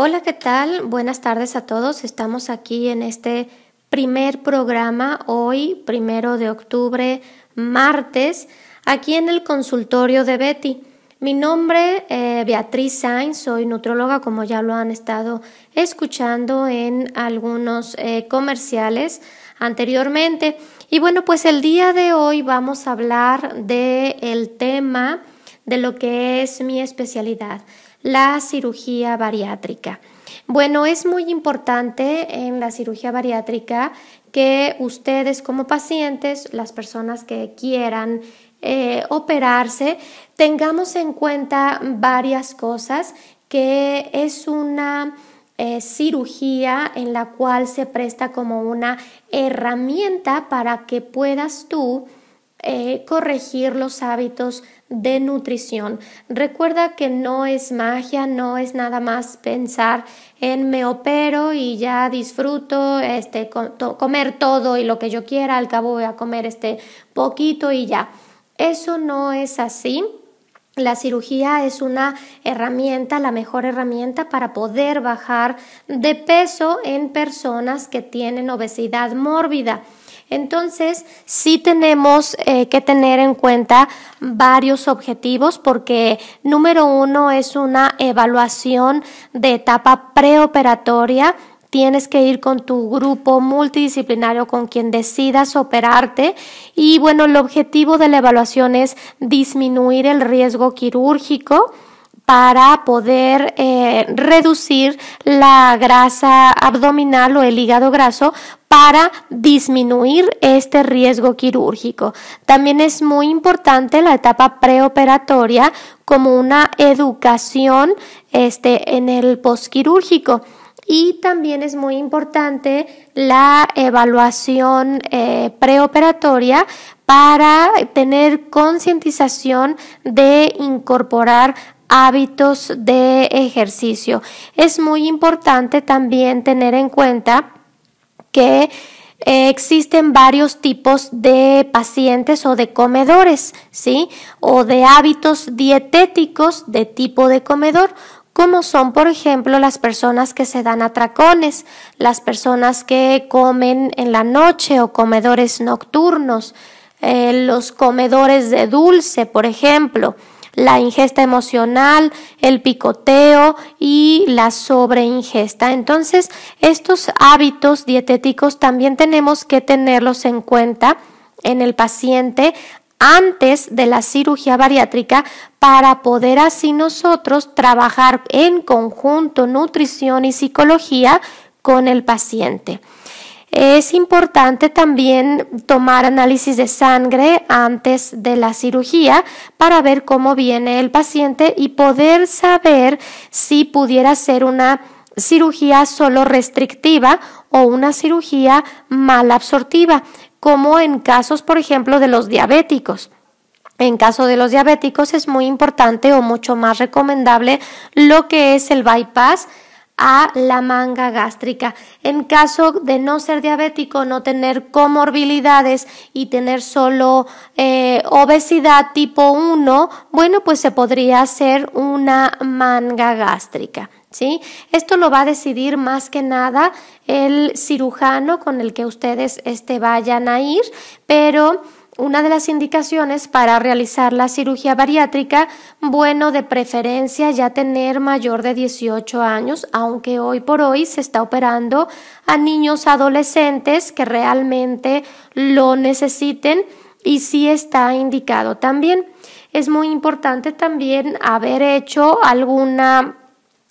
Hola, ¿qué tal? Buenas tardes a todos. Estamos aquí en este primer programa hoy, primero de octubre, martes, aquí en el consultorio de Betty. Mi nombre es eh, Beatriz Sainz, soy nutróloga, como ya lo han estado escuchando en algunos eh, comerciales anteriormente. Y bueno, pues el día de hoy vamos a hablar del el tema de lo que es mi especialidad la cirugía bariátrica. Bueno, es muy importante en la cirugía bariátrica que ustedes como pacientes, las personas que quieran eh, operarse, tengamos en cuenta varias cosas que es una eh, cirugía en la cual se presta como una herramienta para que puedas tú eh, corregir los hábitos de nutrición. Recuerda que no es magia, no es nada más pensar en me opero y ya disfruto este comer todo y lo que yo quiera, al cabo voy a comer este poquito y ya. Eso no es así. La cirugía es una herramienta, la mejor herramienta para poder bajar de peso en personas que tienen obesidad mórbida. Entonces, sí tenemos eh, que tener en cuenta varios objetivos porque número uno es una evaluación de etapa preoperatoria. Tienes que ir con tu grupo multidisciplinario con quien decidas operarte. Y bueno, el objetivo de la evaluación es disminuir el riesgo quirúrgico para poder eh, reducir la grasa abdominal o el hígado graso para disminuir este riesgo quirúrgico. También es muy importante la etapa preoperatoria como una educación este, en el posquirúrgico. Y también es muy importante la evaluación eh, preoperatoria para tener concientización de incorporar hábitos de ejercicio. Es muy importante también tener en cuenta que eh, existen varios tipos de pacientes o de comedores, ¿sí? O de hábitos dietéticos de tipo de comedor, como son, por ejemplo, las personas que se dan atracones, las personas que comen en la noche o comedores nocturnos, eh, los comedores de dulce, por ejemplo la ingesta emocional, el picoteo y la sobreingesta. Entonces, estos hábitos dietéticos también tenemos que tenerlos en cuenta en el paciente antes de la cirugía bariátrica para poder así nosotros trabajar en conjunto nutrición y psicología con el paciente. Es importante también tomar análisis de sangre antes de la cirugía para ver cómo viene el paciente y poder saber si pudiera ser una cirugía solo restrictiva o una cirugía mal absortiva, como en casos, por ejemplo, de los diabéticos. En caso de los diabéticos es muy importante o mucho más recomendable lo que es el bypass a la manga gástrica. En caso de no ser diabético, no tener comorbilidades y tener solo eh, obesidad tipo 1, bueno, pues se podría hacer una manga gástrica. ¿Sí? Esto lo va a decidir más que nada el cirujano con el que ustedes este, vayan a ir, pero una de las indicaciones para realizar la cirugía bariátrica, bueno, de preferencia ya tener mayor de 18 años, aunque hoy por hoy se está operando a niños adolescentes que realmente lo necesiten y sí está indicado también. Es muy importante también haber hecho alguna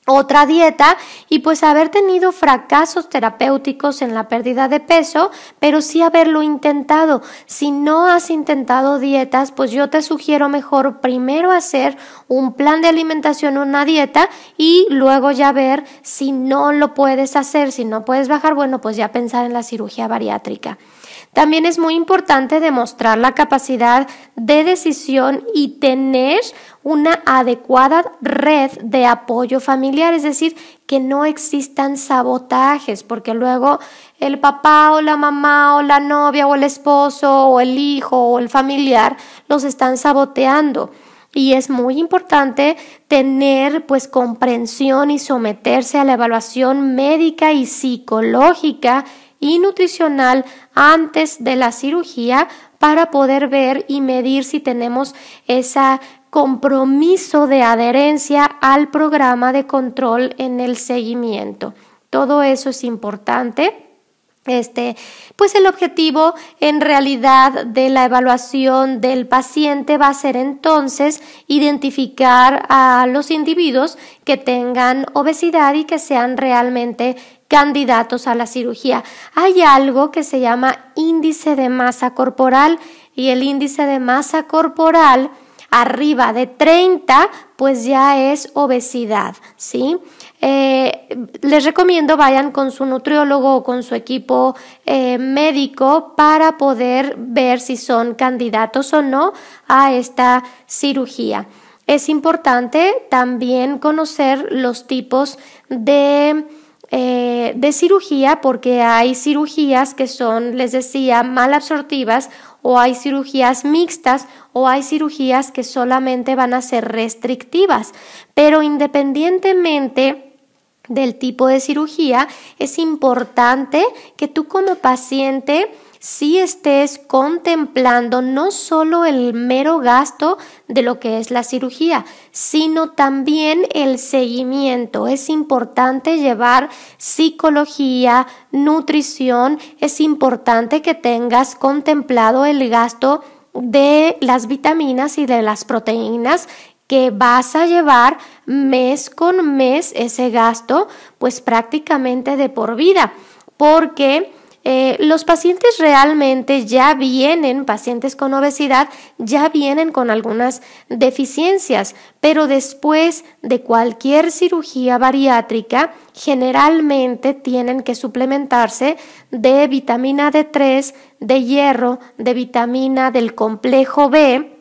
otra dieta y pues haber tenido fracasos terapéuticos en la pérdida de peso, pero sí haberlo intentado. Si no has intentado dietas, pues yo te sugiero mejor primero hacer un plan de alimentación, una dieta y luego ya ver si no lo puedes hacer, si no puedes bajar, bueno, pues ya pensar en la cirugía bariátrica. También es muy importante demostrar la capacidad de decisión y tener una adecuada red de apoyo familiar, es decir, que no existan sabotajes, porque luego el papá o la mamá o la novia o el esposo o el hijo o el familiar los están saboteando. y es muy importante tener pues comprensión y someterse a la evaluación médica y psicológica y nutricional antes de la cirugía para poder ver y medir si tenemos ese compromiso de adherencia al programa de control en el seguimiento. Todo eso es importante. Este, pues el objetivo en realidad de la evaluación del paciente va a ser entonces identificar a los individuos que tengan obesidad y que sean realmente candidatos a la cirugía. Hay algo que se llama índice de masa corporal y el índice de masa corporal arriba de 30 pues ya es obesidad, ¿sí? Eh, les recomiendo vayan con su nutriólogo o con su equipo eh, médico para poder ver si son candidatos o no a esta cirugía. Es importante también conocer los tipos de eh, de cirugía porque hay cirugías que son, les decía, mal absortivas o hay cirugías mixtas o hay cirugías que solamente van a ser restrictivas. Pero independientemente del tipo de cirugía, es importante que tú como paciente si estés contemplando no solo el mero gasto de lo que es la cirugía, sino también el seguimiento. Es importante llevar psicología, nutrición, es importante que tengas contemplado el gasto de las vitaminas y de las proteínas que vas a llevar mes con mes ese gasto, pues prácticamente de por vida, porque eh, los pacientes realmente ya vienen, pacientes con obesidad, ya vienen con algunas deficiencias, pero después de cualquier cirugía bariátrica, generalmente tienen que suplementarse de vitamina D3, de hierro, de vitamina del complejo B,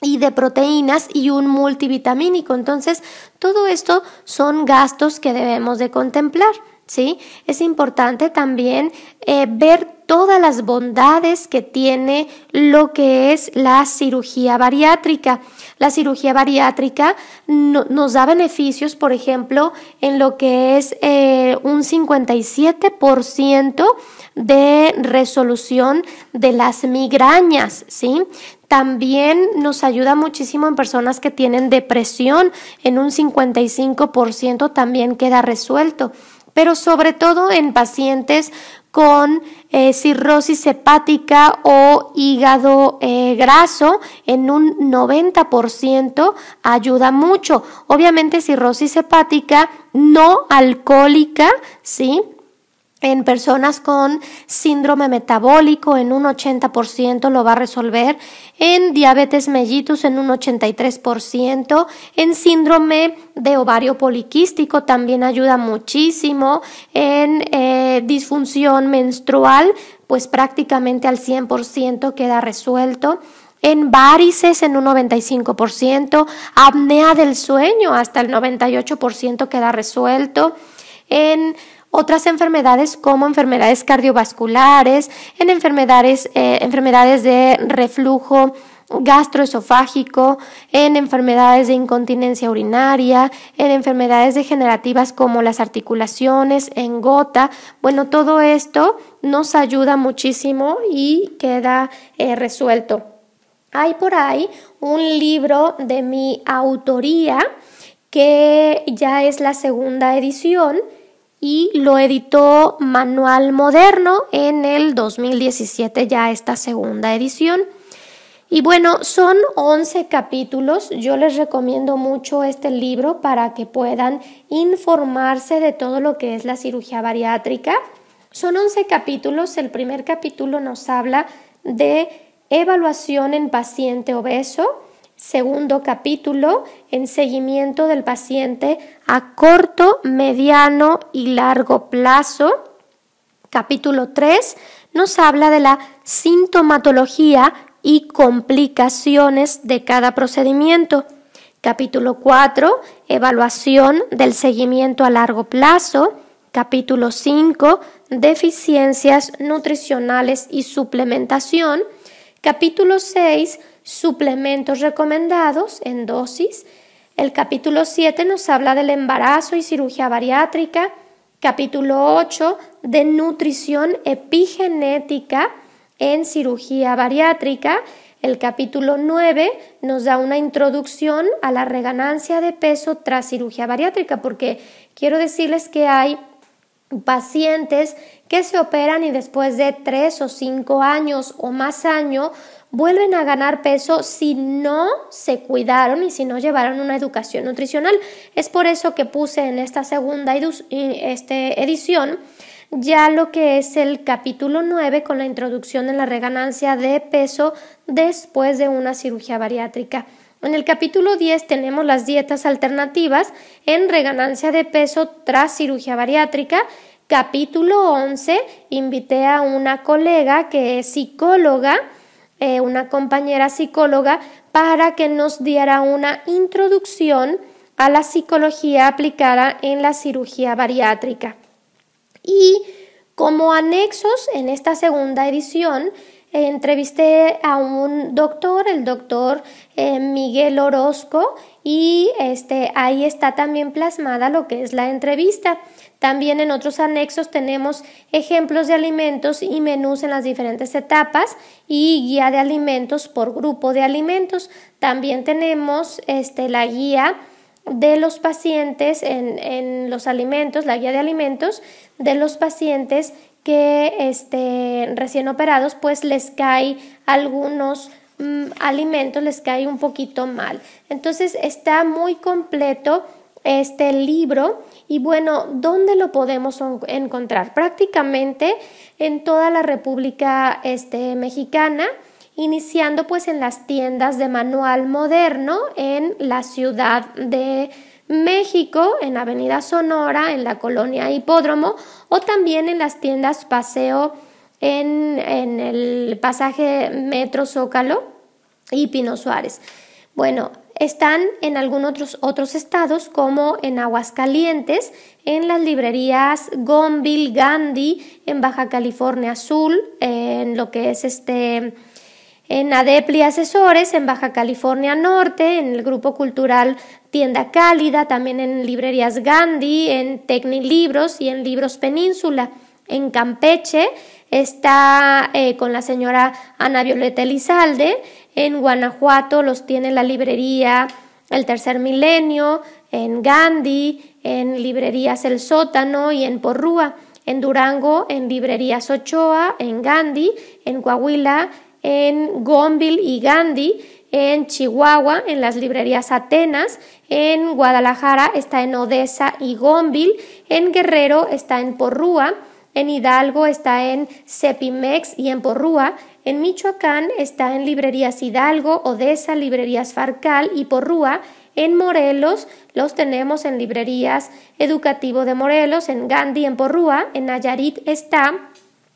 y de proteínas y un multivitamínico. Entonces, todo esto son gastos que debemos de contemplar. ¿Sí? Es importante también eh, ver todas las bondades que tiene lo que es la cirugía bariátrica. La cirugía bariátrica nos da beneficios, por ejemplo, en lo que es eh, un 57% de resolución de las migrañas, ¿sí? También nos ayuda muchísimo en personas que tienen depresión, en un 55% también queda resuelto pero sobre todo en pacientes con eh, cirrosis hepática o hígado eh, graso en un 90% ayuda mucho. Obviamente cirrosis hepática no alcohólica, ¿sí? En personas con síndrome metabólico en un 80% lo va a resolver, en diabetes mellitus en un 83%, en síndrome de ovario poliquístico también ayuda muchísimo, en eh, disfunción menstrual pues prácticamente al 100% queda resuelto en varices en un 95%, apnea del sueño hasta el 98% queda resuelto, en otras enfermedades como enfermedades cardiovasculares, en enfermedades, eh, enfermedades de reflujo gastroesofágico, en enfermedades de incontinencia urinaria, en enfermedades degenerativas como las articulaciones, en gota. Bueno, todo esto nos ayuda muchísimo y queda eh, resuelto. Hay por ahí un libro de mi autoría que ya es la segunda edición y lo editó Manual Moderno en el 2017, ya esta segunda edición. Y bueno, son 11 capítulos. Yo les recomiendo mucho este libro para que puedan informarse de todo lo que es la cirugía bariátrica. Son 11 capítulos. El primer capítulo nos habla de evaluación en paciente obeso. Segundo capítulo, en seguimiento del paciente a corto, mediano y largo plazo. Capítulo 3 nos habla de la sintomatología y complicaciones de cada procedimiento. Capítulo 4, evaluación del seguimiento a largo plazo. Capítulo 5, deficiencias nutricionales y suplementación. Capítulo 6, suplementos recomendados en dosis. El capítulo 7 nos habla del embarazo y cirugía bariátrica. Capítulo 8 de nutrición epigenética en cirugía bariátrica. El capítulo 9 nos da una introducción a la reganancia de peso tras cirugía bariátrica, porque quiero decirles que hay pacientes que se operan y después de tres o cinco años o más años vuelven a ganar peso si no se cuidaron y si no llevaron una educación nutricional. Es por eso que puse en esta segunda este, edición ya lo que es el capítulo 9 con la introducción en la reganancia de peso después de una cirugía bariátrica. En el capítulo 10 tenemos las dietas alternativas en reganancia de peso tras cirugía bariátrica. Capítulo 11 invité a una colega que es psicóloga eh, una compañera psicóloga para que nos diera una introducción a la psicología aplicada en la cirugía bariátrica. Y como anexos en esta segunda edición, entrevisté a un doctor, el doctor eh, Miguel Orozco, y este, ahí está también plasmada lo que es la entrevista. También en otros anexos tenemos ejemplos de alimentos y menús en las diferentes etapas y guía de alimentos por grupo de alimentos. También tenemos este, la guía de los pacientes en, en, los alimentos, la guía de alimentos de los pacientes que este, recién operados, pues les cae algunos mm, alimentos, les cae un poquito mal. Entonces está muy completo este libro y bueno, ¿dónde lo podemos encontrar? Prácticamente en toda la República este, Mexicana, iniciando pues en las tiendas de manual moderno en la Ciudad de México, en Avenida Sonora, en la colonia Hipódromo o también en las tiendas Paseo en, en el pasaje Metro Zócalo y Pino Suárez. Bueno, están en algunos otros, estados como en Aguascalientes, en las librerías Gonville, Gandhi, en Baja California Sur, en lo que es este en Adepli Asesores, en Baja California Norte, en el Grupo Cultural Tienda Cálida, también en librerías Gandhi, en Tecnilibros y en Libros Península. En Campeche está eh, con la señora Ana Violeta Elizalde, en Guanajuato los tiene la librería El Tercer Milenio, en Gandhi, en librerías El Sótano y en Porrúa. En Durango, en librerías Ochoa, en Gandhi, en Coahuila, en Gonville y Gandhi, en Chihuahua, en las librerías Atenas, en Guadalajara está en Odessa y Gonville, en Guerrero está en Porrúa, en Hidalgo está en Cepimex y en Porrúa, en Michoacán está en librerías Hidalgo, Odessa, librerías Farcal y Porrúa. En Morelos los tenemos en librerías Educativo de Morelos, en Gandhi, en Porrúa. En Nayarit está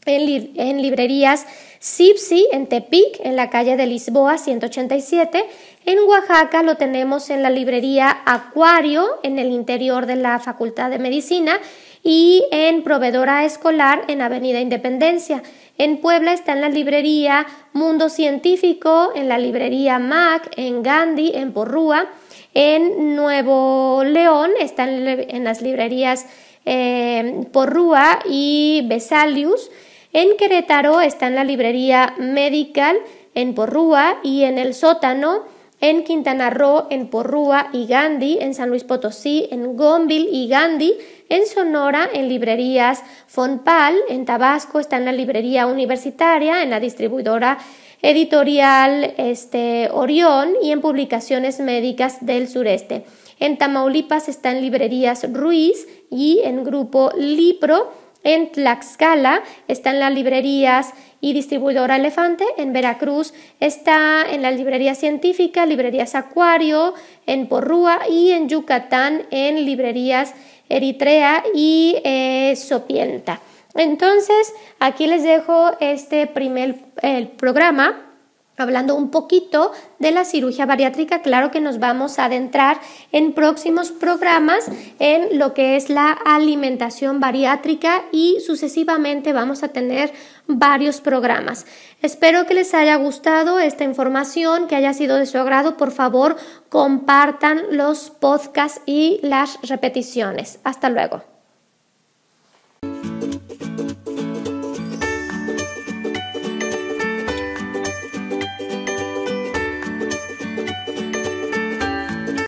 en, librerías Sipsi, en Tepic, en la calle de Lisboa 187. En Oaxaca lo tenemos en la librería Acuario, en el interior de la Facultad de Medicina. Y en Proveedora Escolar, en Avenida Independencia. En Puebla está en la librería Mundo Científico, en la librería Mac, en Gandhi, en Porrúa. En Nuevo León están en las librerías eh, Porrúa y Besalius. En Querétaro está en la librería Medical, en Porrúa y en el sótano en Quintana Roo, en Porrúa y Gandhi, en San Luis Potosí, en Gonville y Gandhi, en Sonora, en librerías Fonpal, en Tabasco está en la librería universitaria, en la distribuidora editorial este, Orión y en publicaciones médicas del sureste. En Tamaulipas está en librerías Ruiz y en grupo Lipro. En Tlaxcala está en las librerías y distribuidora Elefante. En Veracruz está en la librería científica, librerías Acuario, en Porrúa y en Yucatán en librerías Eritrea y eh, Sopienta. Entonces, aquí les dejo este primer el programa hablando un poquito de la cirugía bariátrica. Claro que nos vamos a adentrar en próximos programas en lo que es la alimentación bariátrica y sucesivamente vamos a tener varios programas. Espero que les haya gustado esta información, que haya sido de su agrado. Por favor, compartan los podcasts y las repeticiones. Hasta luego.